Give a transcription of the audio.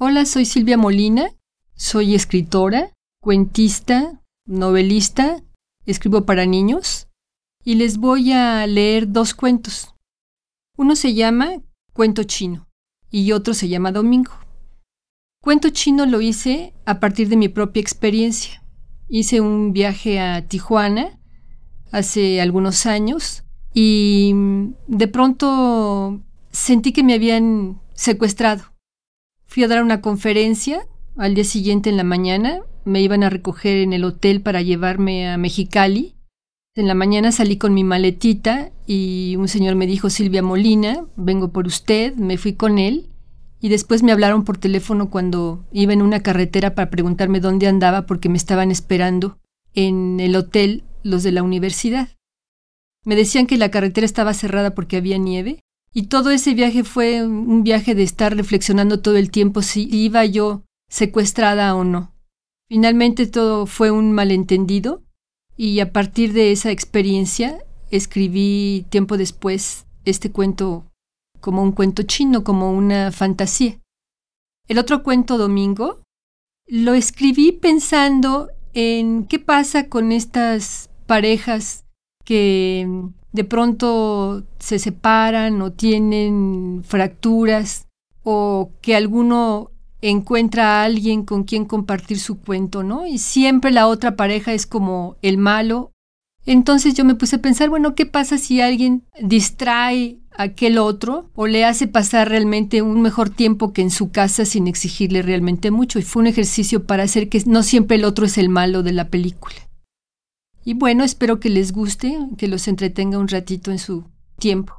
Hola, soy Silvia Molina, soy escritora, cuentista, novelista, escribo para niños y les voy a leer dos cuentos. Uno se llama Cuento chino y otro se llama Domingo. Cuento chino lo hice a partir de mi propia experiencia. Hice un viaje a Tijuana hace algunos años y de pronto sentí que me habían secuestrado. Fui a dar una conferencia, al día siguiente en la mañana me iban a recoger en el hotel para llevarme a Mexicali. En la mañana salí con mi maletita y un señor me dijo, Silvia Molina, vengo por usted, me fui con él y después me hablaron por teléfono cuando iba en una carretera para preguntarme dónde andaba porque me estaban esperando en el hotel los de la universidad. Me decían que la carretera estaba cerrada porque había nieve y todo ese viaje fue un viaje de estar reflexionando todo el tiempo si iba yo secuestrada o no. Finalmente todo fue un malentendido y a partir de esa experiencia escribí tiempo después este cuento como un cuento chino, como una fantasía. El otro cuento domingo lo escribí pensando en qué pasa con estas parejas que de pronto se separan o tienen fracturas o que alguno encuentra a alguien con quien compartir su cuento, ¿no? Y siempre la otra pareja es como el malo. Entonces yo me puse a pensar, bueno, ¿qué pasa si alguien distrae a aquel otro o le hace pasar realmente un mejor tiempo que en su casa sin exigirle realmente mucho? Y fue un ejercicio para hacer que no siempre el otro es el malo de la película. Y bueno, espero que les guste, que los entretenga un ratito en su tiempo.